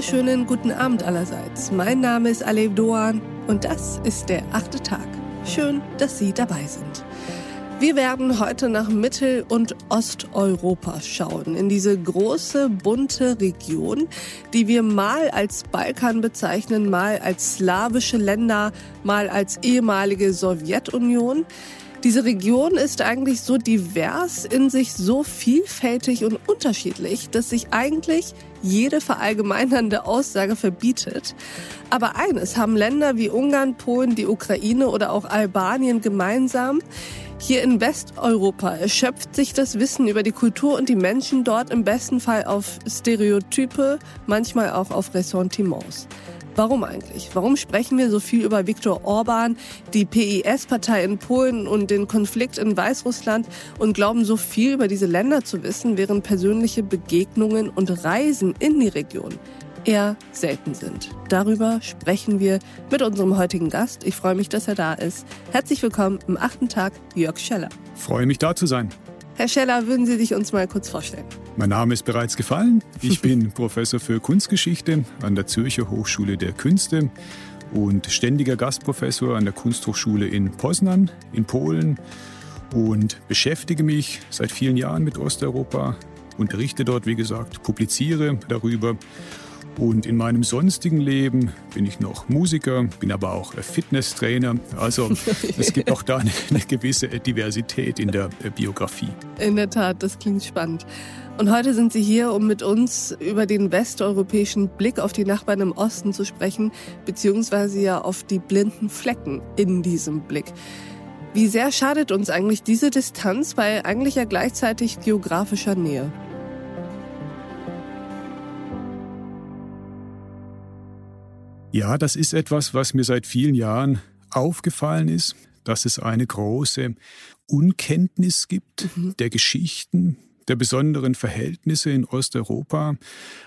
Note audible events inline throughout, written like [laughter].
wunderschönen guten Abend allerseits. Mein Name ist Alev Doan und das ist der achte Tag. Schön, dass Sie dabei sind. Wir werden heute nach Mittel- und Osteuropa schauen, in diese große, bunte Region, die wir mal als Balkan bezeichnen, mal als slawische Länder, mal als ehemalige Sowjetunion. Diese Region ist eigentlich so divers, in sich so vielfältig und unterschiedlich, dass sich eigentlich jede verallgemeinernde Aussage verbietet. Aber eines haben Länder wie Ungarn, Polen, die Ukraine oder auch Albanien gemeinsam. Hier in Westeuropa erschöpft sich das Wissen über die Kultur und die Menschen dort im besten Fall auf Stereotype, manchmal auch auf Ressentiments. Warum eigentlich? Warum sprechen wir so viel über Viktor Orban, die PIS-Partei in Polen und den Konflikt in Weißrussland und glauben so viel über diese Länder zu wissen, während persönliche Begegnungen und Reisen in die Region eher selten sind? Darüber sprechen wir mit unserem heutigen Gast. Ich freue mich, dass er da ist. Herzlich willkommen im achten Tag, Jörg Scheller. Freue mich, da zu sein. Herr Scheller, würden Sie sich uns mal kurz vorstellen? Mein Name ist bereits gefallen. Ich [laughs] bin Professor für Kunstgeschichte an der Zürcher Hochschule der Künste und ständiger Gastprofessor an der Kunsthochschule in Poznan in Polen und beschäftige mich seit vielen Jahren mit Osteuropa, unterrichte dort, wie gesagt, publiziere darüber und in meinem sonstigen Leben bin ich noch Musiker, bin aber auch Fitnesstrainer. Also es gibt auch da eine, eine gewisse Diversität in der Biografie. In der Tat, das klingt spannend. Und heute sind Sie hier, um mit uns über den westeuropäischen Blick auf die Nachbarn im Osten zu sprechen, beziehungsweise ja auf die blinden Flecken in diesem Blick. Wie sehr schadet uns eigentlich diese Distanz bei eigentlich ja gleichzeitig geografischer Nähe? Ja, das ist etwas, was mir seit vielen Jahren aufgefallen ist, dass es eine große Unkenntnis gibt mhm. der Geschichten, der besonderen Verhältnisse in Osteuropa,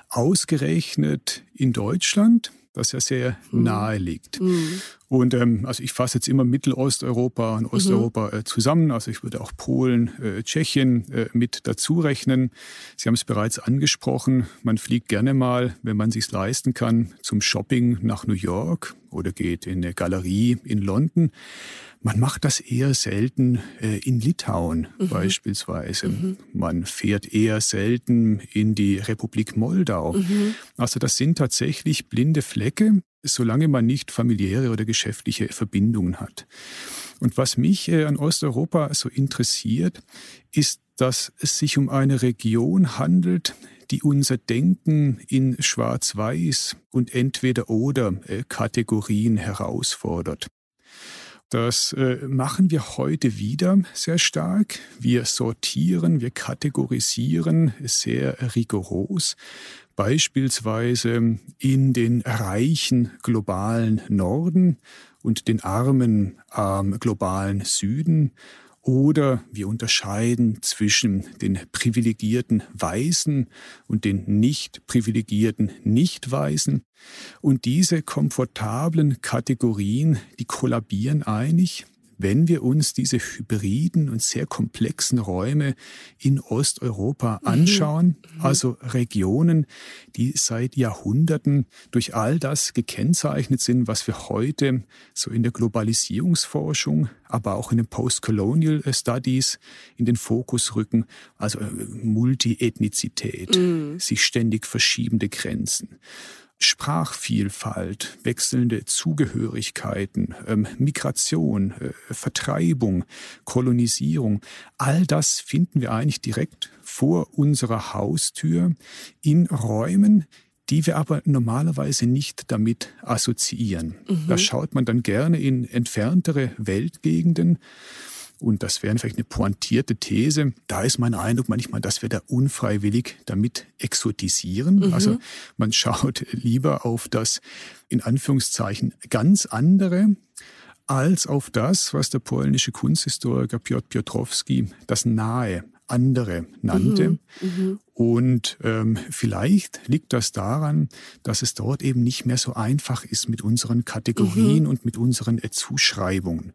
ausgerechnet in Deutschland das ja sehr mhm. nahe liegt. Mhm. Und ähm, also ich fasse jetzt immer Mittelosteuropa und Osteuropa mhm. äh, zusammen. Also ich würde auch Polen, äh, Tschechien äh, mit dazu rechnen. Sie haben es bereits angesprochen. Man fliegt gerne mal, wenn man sich leisten kann, zum Shopping nach New York oder geht in eine Galerie in London. Man macht das eher selten äh, in Litauen mhm. beispielsweise. Mhm. Man fährt eher selten in die Republik Moldau. Mhm. Also das sind tatsächlich blinde Flecke, solange man nicht familiäre oder geschäftliche Verbindungen hat. Und was mich äh, an Osteuropa so interessiert, ist, dass es sich um eine Region handelt, die unser Denken in Schwarz-Weiß und Entweder-Oder äh, Kategorien herausfordert. Das äh, machen wir heute wieder sehr stark. Wir sortieren, wir kategorisieren sehr rigoros. Beispielsweise in den reichen globalen Norden und den armen ähm, globalen Süden oder wir unterscheiden zwischen den privilegierten Weißen und den nicht privilegierten Nicht-Weißen. Und diese komfortablen Kategorien, die kollabieren einig, wenn wir uns diese hybriden und sehr komplexen Räume in Osteuropa mhm. anschauen, mhm. also Regionen, die seit Jahrhunderten durch all das gekennzeichnet sind, was wir heute so in der Globalisierungsforschung, aber auch in den Postcolonial Studies in den Fokus rücken, also äh, Multiethnizität, mhm. sich ständig verschiebende Grenzen. Sprachvielfalt, wechselnde Zugehörigkeiten, ähm, Migration, äh, Vertreibung, Kolonisierung, all das finden wir eigentlich direkt vor unserer Haustür in Räumen, die wir aber normalerweise nicht damit assoziieren. Mhm. Da schaut man dann gerne in entferntere Weltgegenden und das wäre vielleicht eine pointierte These, da ist mein Eindruck manchmal, dass wir da unfreiwillig damit exotisieren. Mhm. Also man schaut lieber auf das in Anführungszeichen ganz andere als auf das, was der polnische Kunsthistoriker Piotr Piotrowski das Nahe andere nannte. Mhm, mhm. Und ähm, vielleicht liegt das daran, dass es dort eben nicht mehr so einfach ist mit unseren Kategorien mhm. und mit unseren äh, Zuschreibungen.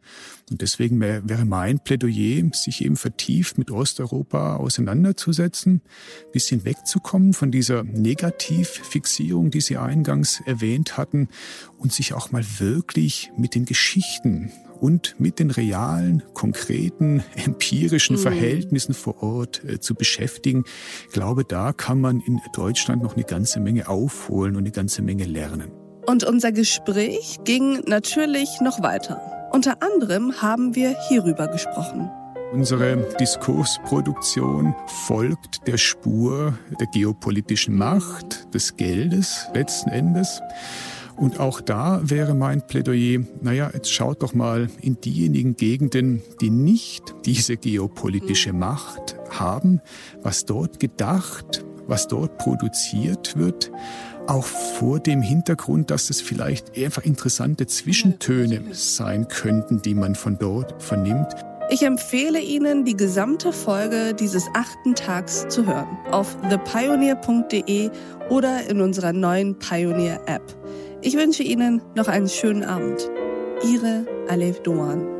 Und deswegen wär, wäre mein Plädoyer, sich eben vertieft mit Osteuropa auseinanderzusetzen, bisschen wegzukommen von dieser Negativfixierung, die Sie eingangs erwähnt hatten, und sich auch mal wirklich mit den Geschichten und mit den realen, konkreten, empirischen mhm. Verhältnissen vor Ort äh, zu beschäftigen. Ich glaube, da kann man in Deutschland noch eine ganze Menge aufholen und eine ganze Menge lernen. Und unser Gespräch ging natürlich noch weiter. Unter anderem haben wir hierüber gesprochen. Unsere Diskursproduktion folgt der Spur der geopolitischen Macht, des Geldes letzten Endes. Und auch da wäre mein Plädoyer, naja, jetzt schaut doch mal in diejenigen Gegenden, die nicht diese geopolitische mhm. Macht haben, was dort gedacht, was dort produziert wird, auch vor dem Hintergrund, dass es vielleicht einfach interessante Zwischentöne sein könnten, die man von dort vernimmt. Ich empfehle Ihnen, die gesamte Folge dieses achten Tags zu hören auf thepioneer.de oder in unserer neuen Pioneer App. Ich wünsche Ihnen noch einen schönen Abend. Ihre Alef Doan.